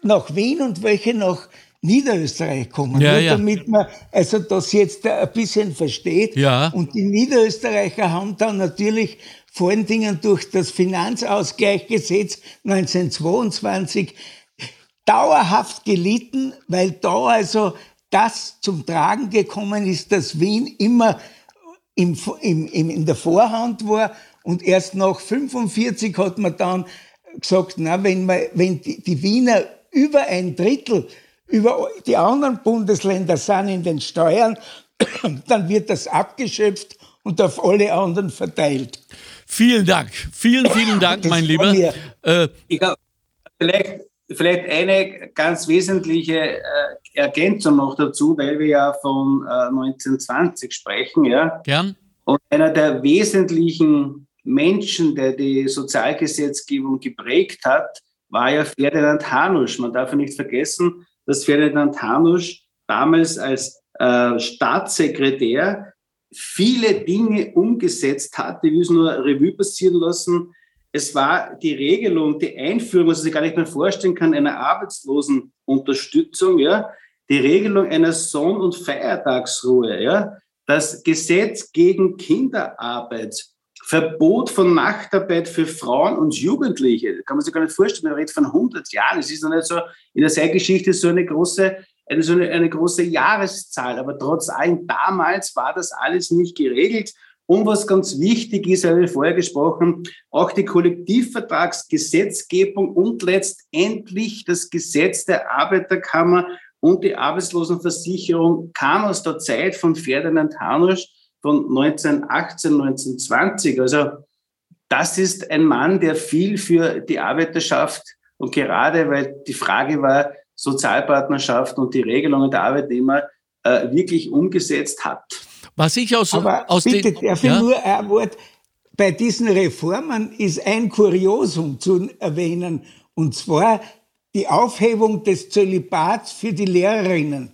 nach Wien und welche nach Niederösterreich kommen. Ja, ja. damit man also das jetzt ein bisschen versteht. Ja. Und die Niederösterreicher haben dann natürlich vor allen Dingen durch das Finanzausgleichsgesetz 1922 dauerhaft gelitten, weil da also das zum Tragen gekommen ist, dass Wien immer im, im, im, in der Vorhand war und erst nach 45 hat man dann gesagt, na, wenn, man, wenn die, die Wiener über ein Drittel über die anderen Bundesländer sind in den Steuern, <coughs> dann wird das abgeschöpft und auf alle anderen verteilt. Vielen Dank. Vielen, vielen Dank, Das mein Lieber. Äh, Ich glaub, vielleicht, vielleicht eine ganz wesentliche äh, Ergänzung noch dazu, weil wir ja von äh, 1920 sprechen, ja. gern. Und einer der wesentlichen Menschen, der die Sozialgesetzgebung geprägt hat, war ja Ferdinand Hanusch. Man darf ja nicht vergessen, dass Ferdinand Hanusch damals als äh, Staatssekretär viele Dinge umgesetzt hat, die wir nur Revue passieren lassen. Es war die Regelung, die Einführung, was man sich gar nicht mehr vorstellen kann, einer Arbeitslosenunterstützung, ja, die Regelung einer Sonn- und Feiertagsruhe, ja, das Gesetz gegen Kinderarbeit, Verbot von Nachtarbeit für Frauen und Jugendliche. Das kann man sich gar nicht vorstellen, man redet von 100 Jahren. Es ist noch nicht so in der Zeitgeschichte so eine große, eine, so eine, eine große Jahreszahl. Aber trotz allem, damals war das alles nicht geregelt. Und was ganz wichtig ist, habe ich vorher gesprochen, auch die Kollektivvertragsgesetzgebung und letztendlich das Gesetz der Arbeiterkammer und die Arbeitslosenversicherung kam aus der Zeit von Ferdinand Hanusch von 1918, 1920. Also das ist ein Mann, der viel für die Arbeiterschaft und gerade weil die Frage war, Sozialpartnerschaft und die Regelungen der Arbeitnehmer äh, wirklich umgesetzt hat. Was ich aus, Aber aus bitte, den. darf ich Ja? nur ein Wort? Bei diesen Reformen ist ein Kuriosum zu erwähnen, und zwar die Aufhebung des Zölibats für die Lehrerinnen.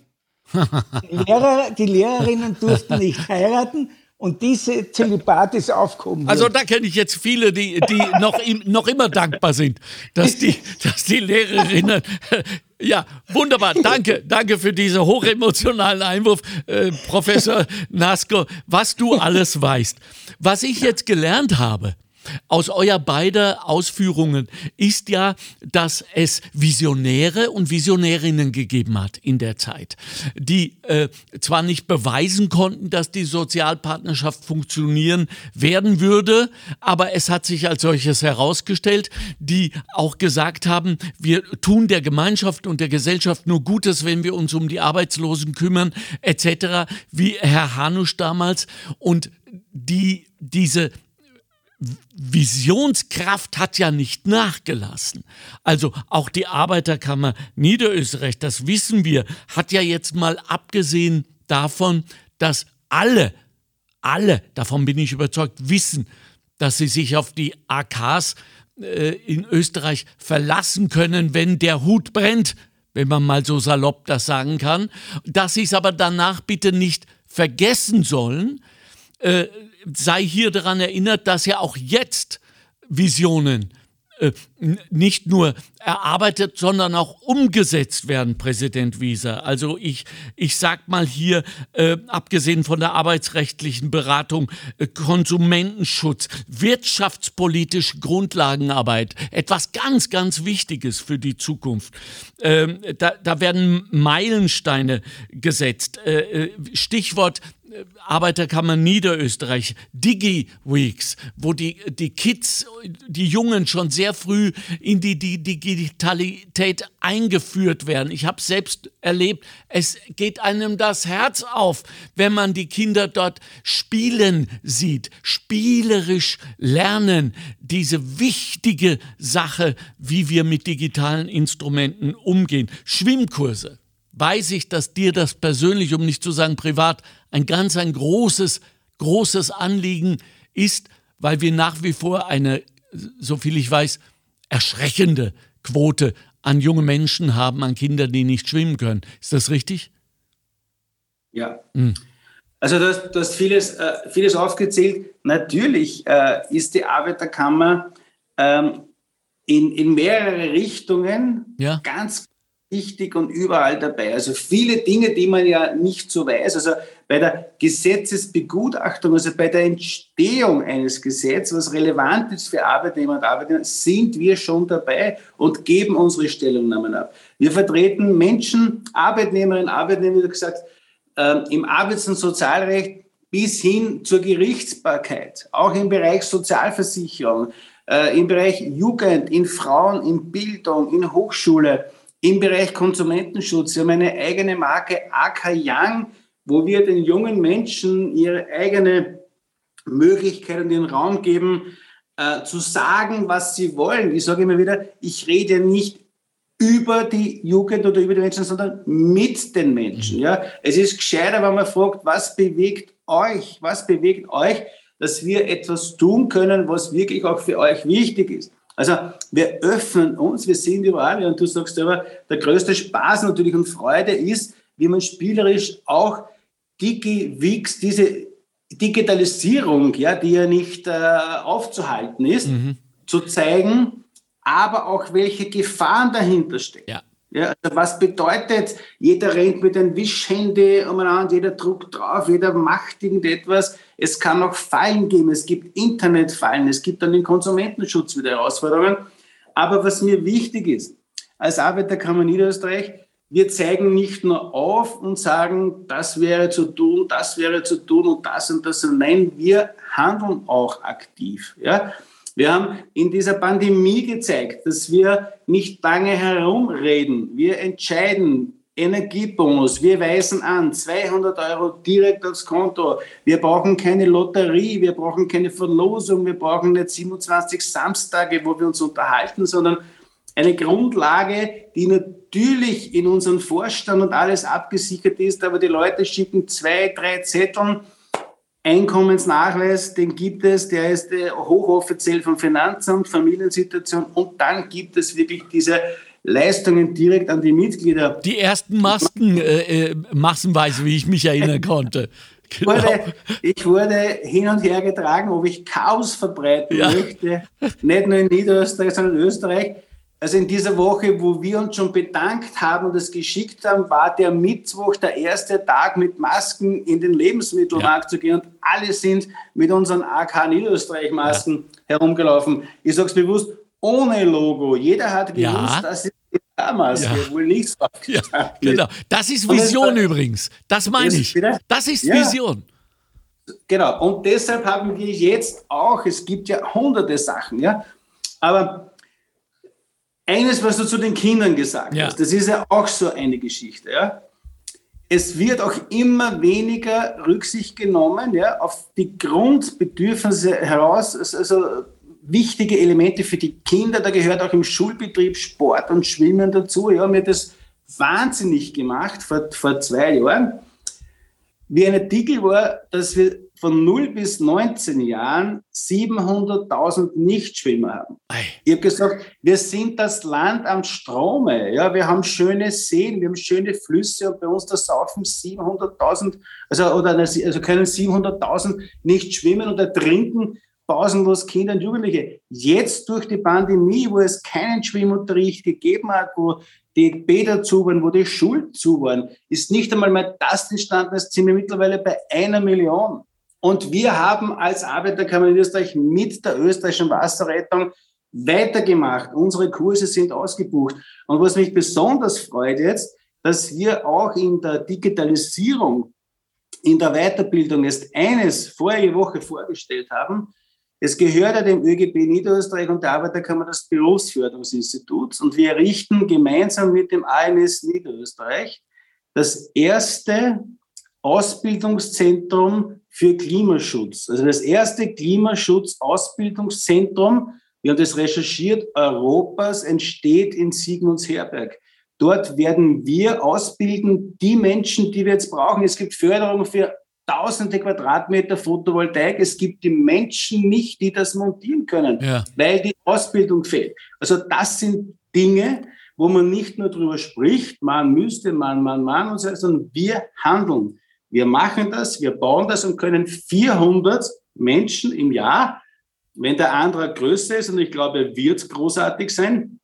Die, Lehrer, die Lehrerinnen durften nicht heiraten und diese Zölibat ist aufgehoben Also da kenne ich jetzt viele, die, die noch, im, noch immer dankbar sind, dass die, dass die Lehrerinnen. Ja, wunderbar. Danke, danke für diesen hochemotionalen Einwurf, äh, Professor Nasko, was du alles weißt. Was ich jetzt gelernt habe, aus euer beider Ausführungen ist ja, dass es Visionäre und Visionärinnen gegeben hat in der Zeit, die äh, zwar nicht beweisen konnten, dass die Sozialpartnerschaft funktionieren werden würde, aber es hat sich als solches herausgestellt, die auch gesagt haben, wir tun der Gemeinschaft und der Gesellschaft nur Gutes, wenn wir uns um die Arbeitslosen kümmern, etc., wie Herr Hanusch damals. Und die, diese Visionskraft hat ja nicht nachgelassen. Also auch die Arbeiterkammer Niederösterreich, das wissen wir, hat ja jetzt mal abgesehen davon, dass alle, alle, davon bin ich überzeugt, wissen, dass sie sich auf die AKs äh, in Österreich verlassen können, wenn der Hut brennt, wenn man mal so salopp das sagen kann, dass sie es aber danach bitte nicht vergessen sollen, äh, sei hier daran erinnert, dass ja auch jetzt Visionen äh, nicht nur erarbeitet, sondern auch umgesetzt werden, Präsident Wieser. Also ich, ich sag mal hier, äh, abgesehen von der arbeitsrechtlichen Beratung, äh, Konsumentenschutz, wirtschaftspolitische Grundlagenarbeit, etwas ganz, ganz Wichtiges für die Zukunft. Ähm, da, da werden Meilensteine gesetzt. Äh, Stichwort Arbeiterkammer Niederösterreich, Digi-Weeks, wo die, die Kids, die Jungen schon sehr früh in die, die Digitalität eingeführt werden. Ich habe selbst erlebt, es geht einem das Herz auf, wenn man die Kinder dort spielen sieht, spielerisch lernen, diese wichtige Sache, wie wir mit digitalen Instrumenten umgehen. Schwimmkurse weiß ich, dass dir das persönlich, um nicht zu sagen privat, ein ganz, ein großes, großes Anliegen ist, weil wir nach wie vor eine, so viel ich weiß, erschreckende Quote an junge Menschen haben, an Kinder, die nicht schwimmen können. Ist das richtig? Ja. Hm. Also du hast, du hast vieles, äh, vieles aufgezählt. Natürlich äh, ist die Arbeiterkammer ähm, in, in mehrere Richtungen ja. ganz wichtig und überall dabei. Also viele Dinge, die man ja nicht so weiß. Also bei der Gesetzesbegutachtung, also bei der Entstehung eines Gesetzes, was relevant ist für Arbeitnehmer und Arbeitnehmer, sind wir schon dabei und geben unsere Stellungnahmen ab. Wir vertreten Menschen, Arbeitnehmerinnen, Arbeitnehmer, wie gesagt, äh, im Arbeits- und Sozialrecht bis hin zur Gerichtsbarkeit, auch im Bereich Sozialversicherung, äh, im Bereich Jugend, in Frauen, in Bildung, in Hochschule, im Bereich Konsumentenschutz. Wir haben eine eigene Marke AK Young, wo wir den jungen Menschen ihre eigene Möglichkeit und den Raum geben, äh, zu sagen, was sie wollen. Ich sage immer wieder, ich rede nicht über die Jugend oder über die Menschen, sondern mit den Menschen. Ja? Es ist gescheiter, wenn man fragt, was bewegt euch? Was bewegt euch, dass wir etwas tun können, was wirklich auch für euch wichtig ist? Also wir öffnen uns, wir sind überall, und du sagst selber, der größte Spaß natürlich und Freude ist, wie man spielerisch auch DigiWix, diese Digitalisierung, ja, die ja nicht äh, aufzuhalten ist, mhm. zu zeigen, aber auch welche Gefahren dahinter stecken. Ja. Ja, also was bedeutet, jeder rennt mit einem Wischhandy umeinander, jeder druckt drauf, jeder macht irgendetwas. Es kann auch Fallen geben, es gibt Internetfallen, es gibt dann den Konsumentenschutz wieder Herausforderungen. Aber was mir wichtig ist, als Arbeiterkammer Niederösterreich, wir zeigen nicht nur auf und sagen, das wäre zu tun, das wäre zu tun und das und das. Nein, wir handeln auch aktiv. Ja? Wir haben in dieser Pandemie gezeigt, dass wir nicht lange herumreden. Wir entscheiden Energiebonus, wir weisen an 200 Euro direkt aufs Konto. Wir brauchen keine Lotterie, wir brauchen keine Verlosung, wir brauchen nicht 27 Samstage, wo wir uns unterhalten, sondern eine Grundlage, die natürlich in unserem Vorstand und alles abgesichert ist, aber die Leute schicken zwei, drei Zetteln Einkommensnachweis, den gibt es, der ist äh, hochoffiziell vom Finanzamt, Familiensituation und dann gibt es wirklich diese Leistungen direkt an die Mitglieder. Die ersten Masken, äh, äh, massenweise, wie ich mich erinnern konnte. Genau. Wurde, ich wurde hin und her getragen, ob ich Chaos verbreiten ja. möchte, nicht nur in Niederösterreich, sondern in Österreich. also in dieser Woche, wo wir uns schon bedankt haben und es geschickt haben, war der Mittwoch der erste Tag mit Masken in den Lebensmittelmarkt ja. zu gehen und alle sind mit unseren AK Niederösterreich-Masken ja. herumgelaufen. Ich sage es bewusst, ohne Logo. Jeder hat gewusst, ja. dass es damals ja. wohl nichts ja, Genau, das ist Vision das, übrigens. Das meine ich. Das ist Vision. Genau, und deshalb haben wir jetzt auch, es gibt ja hunderte Sachen, ja, aber eines, was du zu den Kindern gesagt ja. hast, das ist ja auch so eine Geschichte. Ja? Es wird auch immer weniger Rücksicht genommen ja, auf die Grundbedürfnisse heraus, also wichtige Elemente für die Kinder. Da gehört auch im Schulbetrieb Sport und Schwimmen dazu. Ja, mir das wahnsinnig gemacht vor, vor zwei Jahren. Wie ein Artikel war, dass wir von 0 bis 19 Jahren 700.000 Nichtschwimmer haben. Ei. Ich habe gesagt, wir sind das Land am Strome. Ja, wir haben schöne Seen, wir haben schöne Flüsse und bei uns da saufen 700.000, also, oder, also können 700.000 nicht schwimmen und ertrinken pausenlos Kinder und Jugendliche. Jetzt durch die Pandemie, wo es keinen Schwimmunterricht gegeben hat, wo die Bäder zu waren, wo die Schulen zu waren, ist nicht einmal mehr das entstanden, es sind wir mittlerweile bei einer Million. Und wir haben als Arbeiterkammer in Österreich mit der österreichischen Wasserrettung weitergemacht. Unsere Kurse sind ausgebucht. Und was mich besonders freut jetzt, dass wir auch in der Digitalisierung, in der Weiterbildung jetzt eines vorige Woche vorgestellt haben. Es gehört ja dem ÖGB Niederösterreich und der Arbeiterkammer das Berufsförderungsinstitut und wir errichten gemeinsam mit dem ANS Niederösterreich das erste Ausbildungszentrum für Klimaschutz. Also das erste Klimaschutz-Ausbildungszentrum, wir haben das recherchiert, Europas entsteht in Sigmundsherberg. Dort werden wir ausbilden, die Menschen, die wir jetzt brauchen. Es gibt Förderung für tausende Quadratmeter Photovoltaik. Es gibt die Menschen nicht, die das montieren können, ja. weil die Ausbildung fehlt. Also das sind Dinge, wo man nicht nur darüber spricht, man müsste, man, man, man und so, sondern wir handeln. Wir machen das, wir bauen das und können 400 Menschen im Jahr, wenn der andere größer ist, und ich glaube, er wird großartig sein,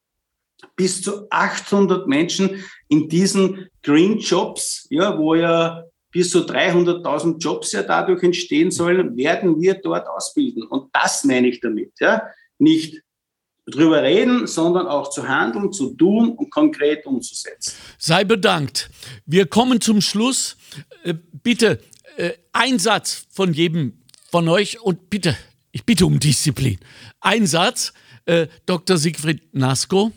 bis zu 800 Menschen in diesen Green Jobs, ja, wo ja bis zu 300.000 Jobs ja dadurch entstehen sollen, werden wir dort ausbilden. Und das meine ich damit. Ja? Nicht drüber reden, sondern auch zu handeln, zu tun und konkret umzusetzen. Sei bedankt. Wir kommen zum Schluss. Äh, bitte äh, ein Satz von jedem von euch und bitte, ich bitte um Disziplin. Ein Satz, äh, Dr. Siegfried Nasko.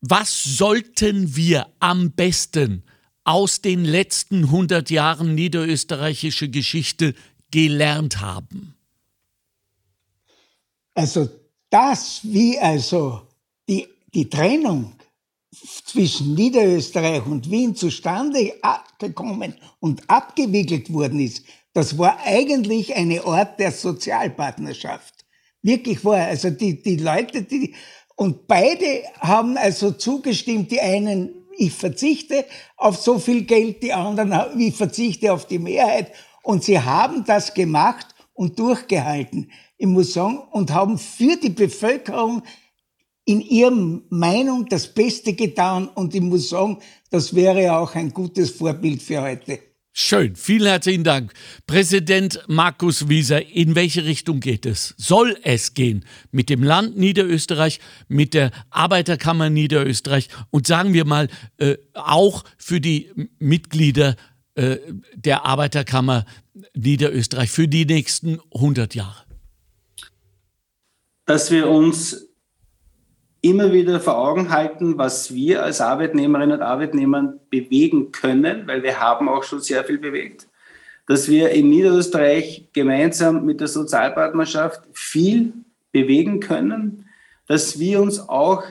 Was sollten wir am besten aus den letzten 100 Jahren niederösterreichische Geschichte gelernt haben? Also das, wie also die, die Trennung zwischen Niederösterreich und Wien zustande gekommen und abgewickelt worden ist, das war eigentlich eine Art der Sozialpartnerschaft. Wirklich war. Also die, die Leute, die, und beide haben also zugestimmt, die einen, ich verzichte auf so viel Geld, die anderen, ich verzichte auf die Mehrheit. Und sie haben das gemacht und durchgehalten ich muss sagen, und haben für die Bevölkerung in ihrer Meinung das Beste getan. Und ich muss sagen, das wäre auch ein gutes Vorbild für heute. Schön, vielen herzlichen Dank. Präsident Markus Wieser, in welche Richtung geht es? Soll es gehen mit dem Land Niederösterreich, mit der Arbeiterkammer Niederösterreich und sagen wir mal äh, auch für die Mitglieder äh, der Arbeiterkammer Niederösterreich für die nächsten 100 Jahre? dass wir uns immer wieder vor Augen halten, was wir als Arbeitnehmerinnen und Arbeitnehmer bewegen können, weil wir haben auch schon sehr viel bewegt, dass wir in Niederösterreich gemeinsam mit der Sozialpartnerschaft viel bewegen können, dass wir uns auch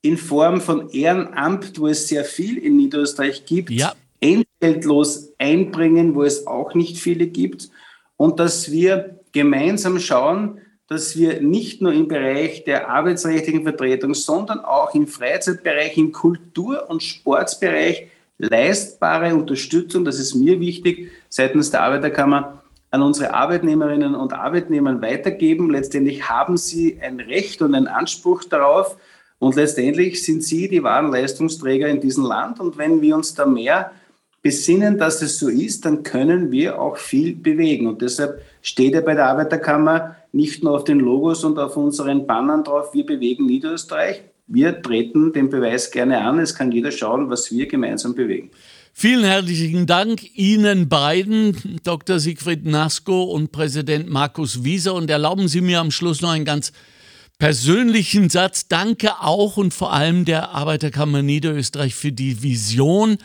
in Form von Ehrenamt, wo es sehr viel in Niederösterreich gibt, ja. entgeltlos einbringen, wo es auch nicht viele gibt und dass wir gemeinsam schauen, dass wir nicht nur im Bereich der arbeitsrechtlichen Vertretung, sondern auch im Freizeitbereich, im Kultur- und Sportsbereich leistbare Unterstützung, das ist mir wichtig, seitens der Arbeiterkammer an unsere Arbeitnehmerinnen und Arbeitnehmer weitergeben. Letztendlich haben sie ein Recht und einen Anspruch darauf. Und letztendlich sind sie die wahren Leistungsträger in diesem Land. Und wenn wir uns da mehr besinnen, dass es so ist, dann können wir auch viel bewegen. Und deshalb steht ja bei der Arbeiterkammer nicht nur auf den Logos und auf unseren Bannern drauf, wir bewegen Niederösterreich. Wir treten den Beweis gerne an. Es kann jeder schauen, was wir gemeinsam bewegen. Vielen herzlichen Dank Ihnen beiden, Dr. Siegfried Nasko und Präsident Markus Wieser. Und erlauben Sie mir am Schluss noch einen ganz persönlichen Satz. Danke auch und vor allem der Arbeiterkammer Niederösterreich für die Vision,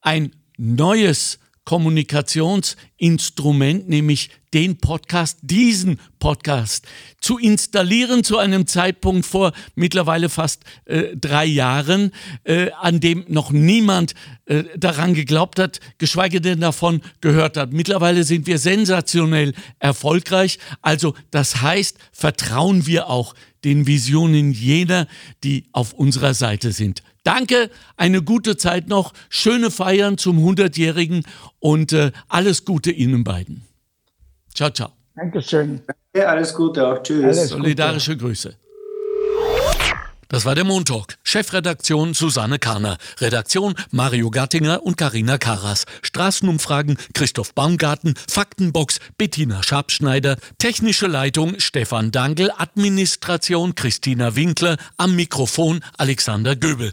ein neues Kommunikationsinstrument, nämlich den Podcast, diesen Podcast zu installieren zu einem Zeitpunkt vor mittlerweile fast äh, drei Jahren, äh, an dem noch niemand äh, daran geglaubt hat, geschweige denn davon gehört hat. Mittlerweile sind wir sensationell erfolgreich. Also das heißt, vertrauen wir auch den Visionen jener, die auf unserer Seite sind. Danke, eine gute Zeit noch, schöne Feiern zum 100-Jährigen und äh, alles Gute Ihnen beiden. Ciao, ciao. Dankeschön. Ja, alles Gute auch. Tschüss. Alles Solidarische Gute. Grüße. Das war der Montalk. Chefredaktion Susanne Karner. Redaktion Mario Gattinger und Karina Karas. Straßenumfragen Christoph Baumgarten. Faktenbox Bettina Schabschneider. Technische Leitung Stefan Dangel. Administration Christina Winkler. Am Mikrofon Alexander Göbel.